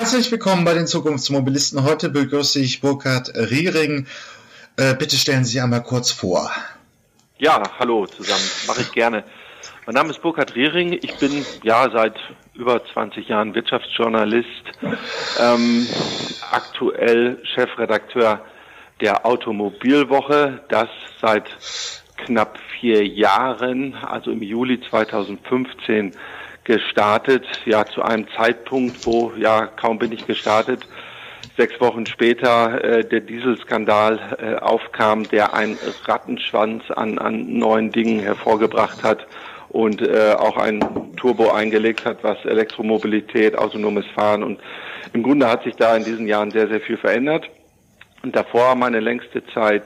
Herzlich willkommen bei den Zukunftsmobilisten. Heute begrüße ich Burkhard Riering. Äh, bitte stellen Sie sich einmal kurz vor. Ja, hallo zusammen. Mache ich gerne. Mein Name ist Burkhard Riering. Ich bin ja seit über 20 Jahren Wirtschaftsjournalist, ähm, aktuell Chefredakteur der Automobilwoche, das seit knapp vier Jahren, also im Juli 2015, gestartet, ja zu einem Zeitpunkt, wo ja kaum bin ich gestartet, sechs Wochen später äh, der Dieselskandal äh, aufkam, der einen Rattenschwanz an, an neuen Dingen hervorgebracht hat und äh, auch ein Turbo eingelegt hat, was Elektromobilität, autonomes Fahren und im Grunde hat sich da in diesen Jahren sehr, sehr viel verändert. Und davor meine längste Zeit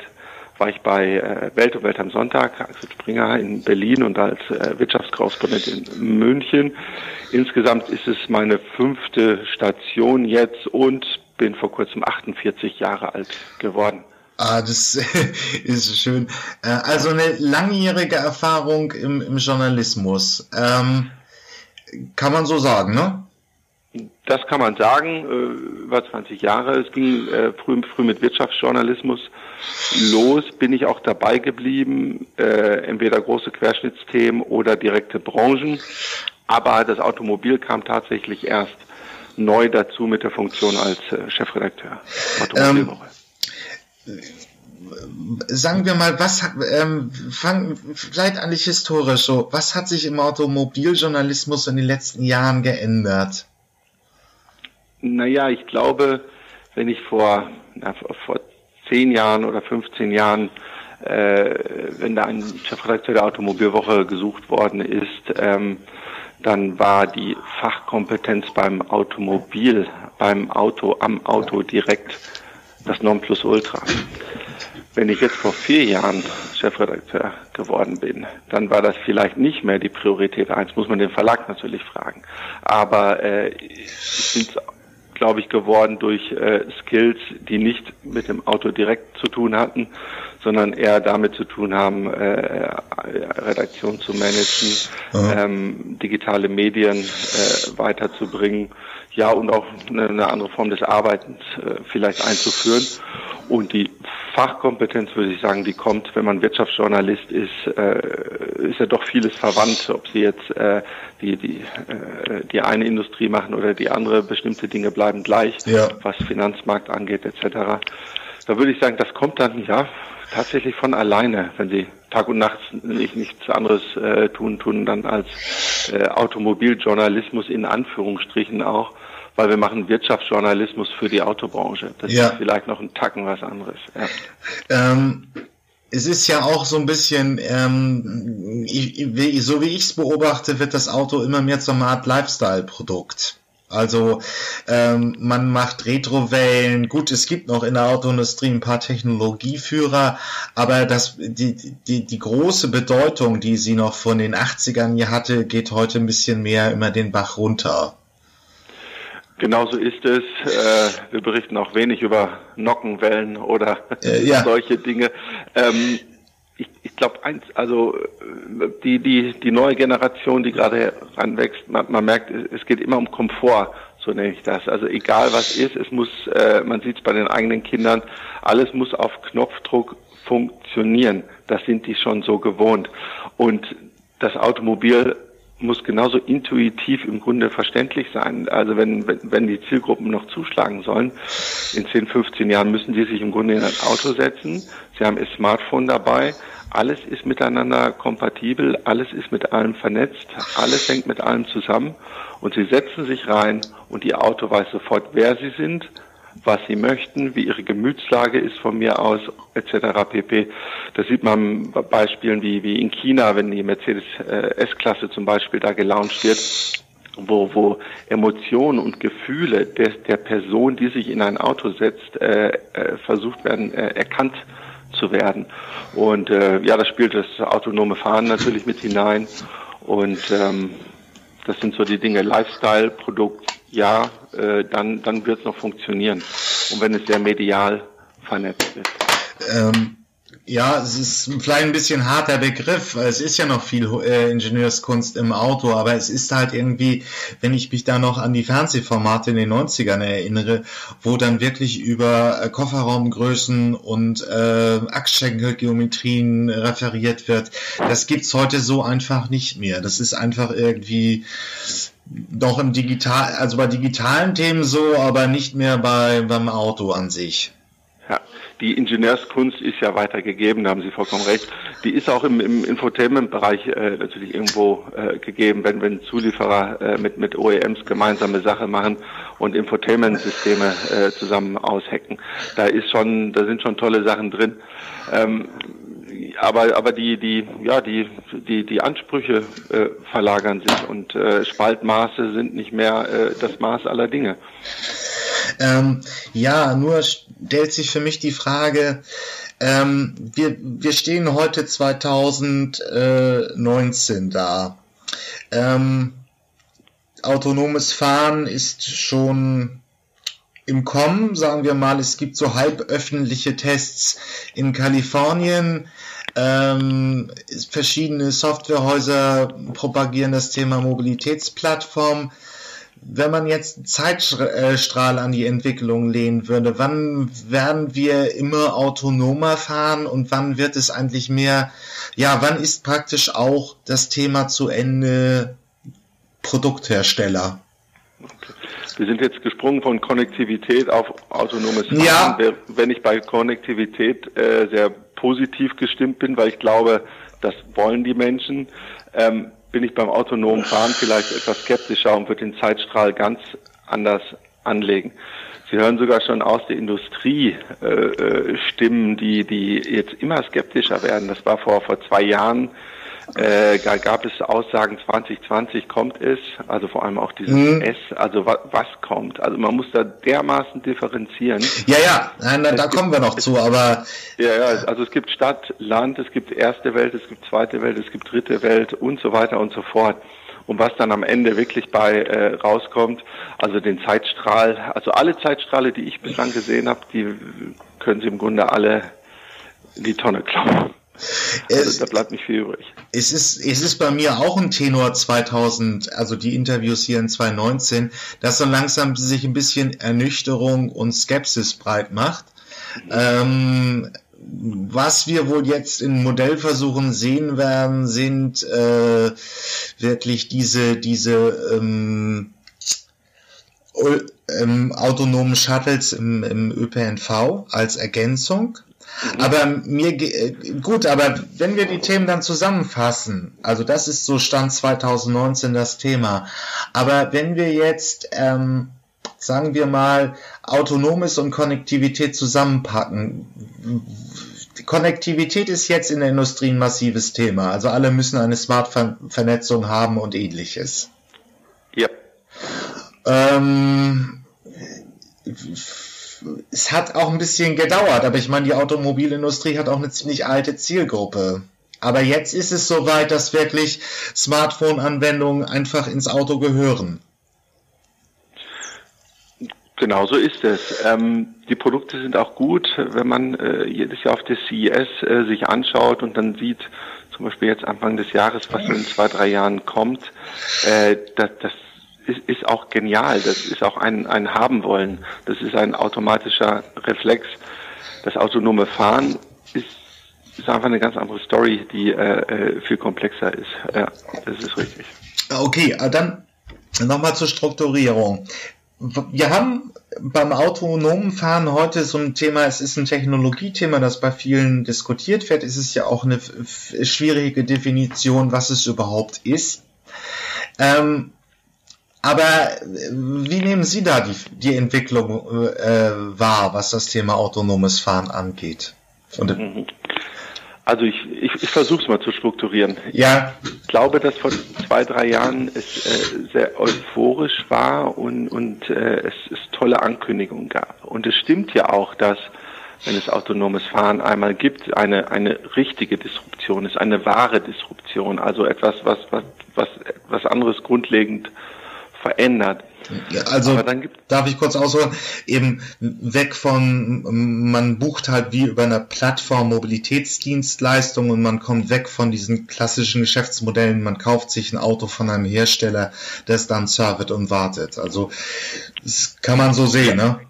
war ich bei äh, Welt und Welt am Sonntag, Axel Springer in Berlin und als äh, Wirtschaftskorrespondent in München. Insgesamt ist es meine fünfte Station jetzt und bin vor kurzem 48 Jahre alt geworden. Ah, das ist schön. Äh, also eine langjährige Erfahrung im, im Journalismus. Ähm, kann man so sagen, ne? Das kann man sagen, äh, über 20 Jahre. Es ging äh, früh, früh mit Wirtschaftsjournalismus los, bin ich auch dabei geblieben, äh, entweder große Querschnittsthemen oder direkte Branchen. Aber das Automobil kam tatsächlich erst neu dazu mit der Funktion als äh, Chefredakteur. Automobilwoche. Ähm, sagen wir mal, was ähm, fang, vielleicht eigentlich historisch so, was hat sich im Automobiljournalismus in den letzten Jahren geändert? Naja, ich glaube, wenn ich vor, na, vor zehn Jahren oder 15 Jahren, äh, wenn da ein Chefredakteur der Automobilwoche gesucht worden ist, ähm, dann war die Fachkompetenz beim Automobil, beim Auto, am Auto direkt das Nonplusultra. Wenn ich jetzt vor vier Jahren Chefredakteur geworden bin, dann war das vielleicht nicht mehr die Priorität eins, muss man den Verlag natürlich fragen. Aber äh, ich bin glaube ich, geworden durch äh, Skills, die nicht mit dem Auto direkt zu tun hatten, sondern eher damit zu tun haben, äh, Redaktion zu managen, ja. ähm, digitale Medien äh, weiterzubringen, ja und auch eine, eine andere Form des Arbeitens äh, vielleicht einzuführen. Und die Fachkompetenz, würde ich sagen, die kommt, wenn man Wirtschaftsjournalist ist, äh, ist ja doch vieles verwandt, ob sie jetzt äh, die, die, äh, die eine Industrie machen oder die andere, bestimmte Dinge bleiben gleich, ja. was Finanzmarkt angeht etc. Da würde ich sagen, das kommt dann ja tatsächlich von alleine, wenn sie Tag und Nacht nicht, nichts anderes äh, tun, tun dann als äh, Automobiljournalismus in Anführungsstrichen auch weil wir machen Wirtschaftsjournalismus für die Autobranche. Das ja. ist vielleicht noch ein Tacken was anderes. Ja. Ähm, es ist ja auch so ein bisschen, ähm, ich, so wie ich es beobachte, wird das Auto immer mehr zur Art Lifestyle-Produkt. Also ähm, man macht Retrowellen. Gut, es gibt noch in der Autoindustrie ein paar Technologieführer, aber das, die, die, die große Bedeutung, die sie noch von den 80ern hier hatte, geht heute ein bisschen mehr immer den Bach runter. Genauso ist es. Äh, wir berichten auch wenig über Nockenwellen oder äh, ja. solche Dinge. Ähm, ich, glaube eins, also die die die neue Generation, die gerade ranwächst, man, man merkt, es geht immer um Komfort, so nenne ich das. Also egal was ist, es muss, äh, man sieht es bei den eigenen Kindern, alles muss auf Knopfdruck funktionieren. Das sind die schon so gewohnt. Und das Automobil muss genauso intuitiv im Grunde verständlich sein. Also wenn, wenn, wenn die Zielgruppen noch zuschlagen sollen, in 10, 15 Jahren müssen die sich im Grunde in ein Auto setzen. Sie haben ihr Smartphone dabei. Alles ist miteinander kompatibel, alles ist mit allem vernetzt, alles hängt mit allem zusammen und sie setzen sich rein und ihr Auto weiß sofort, wer sie sind, was sie möchten, wie ihre Gemütslage ist von mir aus, etc. pp. Das sieht man bei Beispielen wie, wie in China, wenn die Mercedes äh, S-Klasse zum Beispiel da gelauncht wird, wo, wo Emotionen und Gefühle der, der Person, die sich in ein Auto setzt, äh, äh, versucht werden, äh, erkannt zu werden. Und äh, ja, das spielt das autonome Fahren natürlich mit hinein. Und ähm, das sind so die Dinge, Lifestyle, Produkt, ja, äh, dann, dann wird es noch funktionieren. Und wenn es sehr medial vernetzt ist. Ähm, ja, es ist vielleicht ein bisschen harter Begriff. Es ist ja noch viel äh, Ingenieurskunst im Auto, aber es ist halt irgendwie, wenn ich mich da noch an die Fernsehformate in den 90ern erinnere, wo dann wirklich über äh, Kofferraumgrößen und äh, Achsschenkelgeometrien referiert wird, das gibt's heute so einfach nicht mehr. Das ist einfach irgendwie doch im Digital, also bei digitalen Themen so, aber nicht mehr bei beim Auto an sich. Ja, die Ingenieurskunst ist ja weitergegeben, da haben Sie vollkommen recht. Die ist auch im, im Infotainment-Bereich äh, natürlich irgendwo äh, gegeben, wenn, wenn Zulieferer äh, mit, mit OEMs gemeinsame Sache machen und Infotainment-Systeme äh, zusammen aushacken. Da ist schon, da sind schon tolle Sachen drin. Ähm, aber aber die die ja die die die Ansprüche äh, verlagern sich und äh, Spaltmaße sind nicht mehr äh, das Maß aller Dinge. Ähm, ja, nur stellt sich für mich die Frage, ähm, wir, wir stehen heute 2019 da. Ähm, autonomes Fahren ist schon im Kommen, sagen wir mal, es gibt so halböffentliche Tests in Kalifornien. Ähm, verschiedene Softwarehäuser propagieren das Thema Mobilitätsplattform wenn man jetzt Zeitstrahl an die Entwicklung lehnen würde, wann werden wir immer autonomer fahren und wann wird es eigentlich mehr, ja, wann ist praktisch auch das Thema zu Ende Produkthersteller? Okay. Wir sind jetzt gesprungen von Konnektivität auf autonomes Fahren. Ja. Wenn ich bei Konnektivität äh, sehr positiv gestimmt bin, weil ich glaube, das wollen die Menschen. Ähm, bin ich beim autonomen Fahren vielleicht etwas skeptischer und würde den Zeitstrahl ganz anders anlegen. Sie hören sogar schon aus der Industrie äh, äh Stimmen, die, die jetzt immer skeptischer werden. Das war vor, vor zwei Jahren äh, gab es Aussagen 2020 kommt es, also vor allem auch dieses mhm. S, also wa was kommt. Also man muss da dermaßen differenzieren. Ja, ja, nein, nein, da gibt, kommen wir noch zu, aber. Ja, ja, also es gibt Stadt, Land, es gibt erste Welt, es gibt zweite Welt, es gibt dritte Welt und so weiter und so fort. Und was dann am Ende wirklich bei äh, rauskommt, also den Zeitstrahl, also alle Zeitstrahle, die ich bislang gesehen habe, die können Sie im Grunde alle in die Tonne klauen. Also, da bleibt nicht viel übrig. Es ist, es ist bei mir auch ein Tenor 2000, also die Interviews hier in 2019, dass so langsam sich ein bisschen Ernüchterung und Skepsis breit macht. Ähm, was wir wohl jetzt in Modellversuchen sehen werden, sind äh, wirklich diese, diese ähm, ähm, autonomen Shuttles im, im ÖPNV als Ergänzung. Aber mir äh, gut, aber wenn wir die Themen dann zusammenfassen, also das ist so Stand 2019 das Thema. Aber wenn wir jetzt ähm, sagen wir mal Autonomes und Konnektivität zusammenpacken, Konnektivität ist jetzt in der Industrie ein massives Thema. Also alle müssen eine Smart-Vernetzung haben und ähnliches. Ja. Ähm, es hat auch ein bisschen gedauert, aber ich meine, die Automobilindustrie hat auch eine ziemlich alte Zielgruppe. Aber jetzt ist es soweit, dass wirklich Smartphone-Anwendungen einfach ins Auto gehören. Genau so ist es. Ähm, die Produkte sind auch gut, wenn man äh, jedes Jahr auf der CES äh, sich anschaut und dann sieht, zum Beispiel jetzt Anfang des Jahres, was in zwei, drei Jahren kommt, äh, das, das ist, ist auch genial. Das ist auch ein, ein Haben wollen. Das ist ein automatischer Reflex. Das autonome Fahren ist, ist einfach eine ganz andere Story, die äh, äh viel komplexer ist. Ja, das ist richtig. Okay, äh, dann nochmal zur Strukturierung. Wir haben beim autonomen Fahren heute so ein Thema, es ist ein Technologiethema, das bei vielen diskutiert wird. Es ist ja auch eine schwierige Definition, was es überhaupt ist. Ähm, aber äh, wie nehmen Sie da die, die Entwicklung äh, wahr, was das Thema autonomes Fahren angeht? Und, mhm. also ich, ich, ich versuche es mal zu strukturieren. Ja. Ich glaube, dass vor zwei, drei Jahren es äh, sehr euphorisch war und, und äh, es, es tolle Ankündigungen gab. Und es stimmt ja auch, dass wenn es autonomes Fahren einmal gibt, eine, eine richtige Disruption ist, eine wahre Disruption, also etwas, was, was, was, was anderes grundlegend verändert. Also darf ich kurz ausholen, eben weg von, man bucht halt wie über eine Plattform Mobilitätsdienstleistung und man kommt weg von diesen klassischen Geschäftsmodellen, man kauft sich ein Auto von einem Hersteller, das dann servet und wartet. Also das kann man so sehen, ne?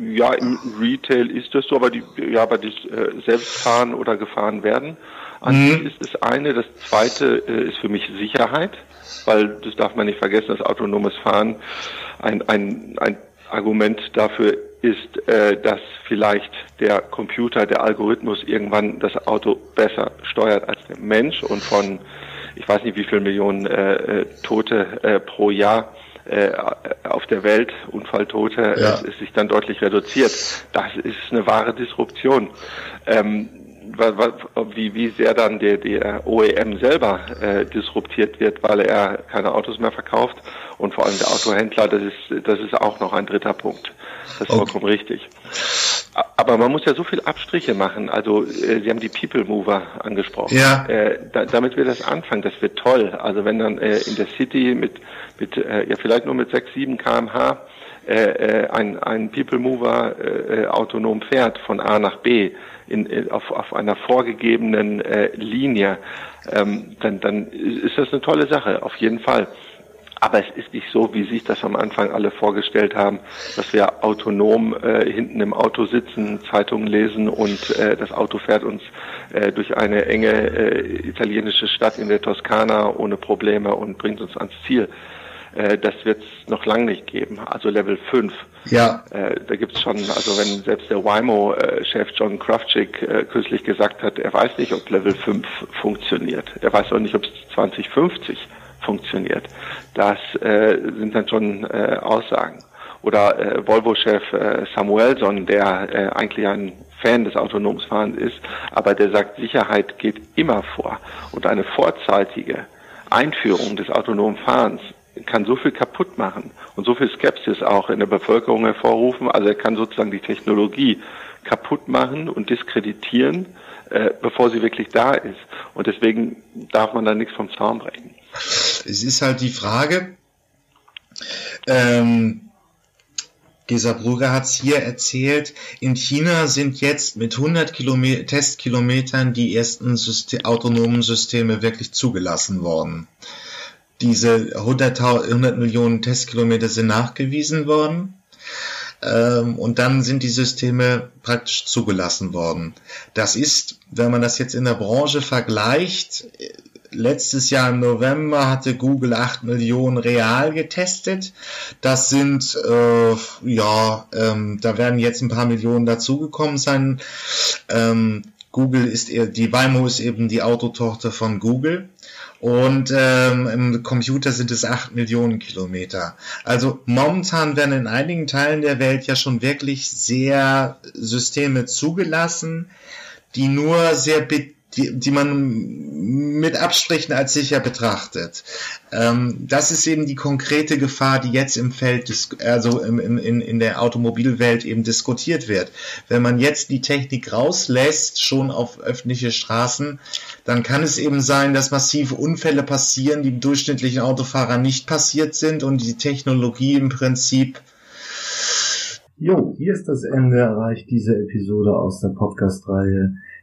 Ja, im Retail ist das so, aber die, ja, aber das äh, Selbstfahren oder gefahren werden, an mhm. ist das eine. Das zweite äh, ist für mich Sicherheit weil das darf man nicht vergessen, dass autonomes Fahren ein, ein, ein Argument dafür ist, äh, dass vielleicht der Computer, der Algorithmus irgendwann das Auto besser steuert als der Mensch und von, ich weiß nicht wie viele Millionen äh, äh Tote äh, pro Jahr äh, auf der Welt, Unfalltote, ja. es, es sich dann deutlich reduziert. Das ist eine wahre Disruption. Ähm, wie, wie sehr dann der, der OEM selber äh, disruptiert wird, weil er keine Autos mehr verkauft und vor allem der Autohändler, das ist, das ist auch noch ein dritter Punkt. Das ist okay. vollkommen richtig. Aber man muss ja so viel Abstriche machen. Also äh, Sie haben die People Mover angesprochen. Ja. Äh, da, damit wir das anfangen, das wird toll. Also wenn dann äh, in der City mit, mit äh, ja vielleicht nur mit 6, 7 kmh äh, äh, ein, ein People Mover äh, äh, autonom fährt von A nach B, in, in, auf, auf einer vorgegebenen äh, Linie, ähm, dann, dann ist das eine tolle Sache, auf jeden Fall. Aber es ist nicht so, wie sich das am Anfang alle vorgestellt haben, dass wir autonom äh, hinten im Auto sitzen, Zeitungen lesen und äh, das Auto fährt uns äh, durch eine enge äh, italienische Stadt in der Toskana ohne Probleme und bringt uns ans Ziel. Äh, das wird es noch lange nicht geben. Also Level 5. Ja. Äh, da gibt es schon, also wenn selbst der Waymo-Chef John Kraftschick äh, kürzlich gesagt hat, er weiß nicht, ob Level 5 funktioniert. Er weiß auch nicht, ob es 2050 funktioniert. Das äh, sind dann schon äh, Aussagen. Oder äh, Volvo-Chef äh, Samuelson, der äh, eigentlich ein Fan des autonomen Fahrens ist, aber der sagt, Sicherheit geht immer vor. Und eine vorzeitige Einführung des autonomen Fahrens kann so viel kaputt machen und so viel Skepsis auch in der Bevölkerung hervorrufen. Also er kann sozusagen die Technologie kaputt machen und diskreditieren, äh, bevor sie wirklich da ist. Und deswegen darf man da nichts vom Zaun brechen. Es ist halt die Frage, ähm, Gesa Brugger hat es hier erzählt, in China sind jetzt mit 100 Kilometer, Testkilometern die ersten System, autonomen Systeme wirklich zugelassen worden diese 100, 100 Millionen Testkilometer sind nachgewiesen worden. Ähm, und dann sind die Systeme praktisch zugelassen worden. Das ist, wenn man das jetzt in der Branche vergleicht, letztes Jahr im November hatte Google 8 Millionen real getestet. Das sind, äh, ja, ähm, da werden jetzt ein paar Millionen dazugekommen sein. Ähm, Google ist, die Waymo ist eben die Autotochter von Google. Und ähm, im Computer sind es 8 Millionen Kilometer. Also momentan werden in einigen Teilen der Welt ja schon wirklich sehr Systeme zugelassen, die nur sehr die, die man mit Abstrichen als sicher betrachtet. Ähm, das ist eben die konkrete Gefahr, die jetzt im Feld, also im, in, in der Automobilwelt eben diskutiert wird. Wenn man jetzt die Technik rauslässt, schon auf öffentliche Straßen, dann kann es eben sein, dass massive Unfälle passieren, die durchschnittlichen Autofahrer nicht passiert sind und die Technologie im Prinzip Jo, hier ist das Ende erreicht diese Episode aus der Podcast-Reihe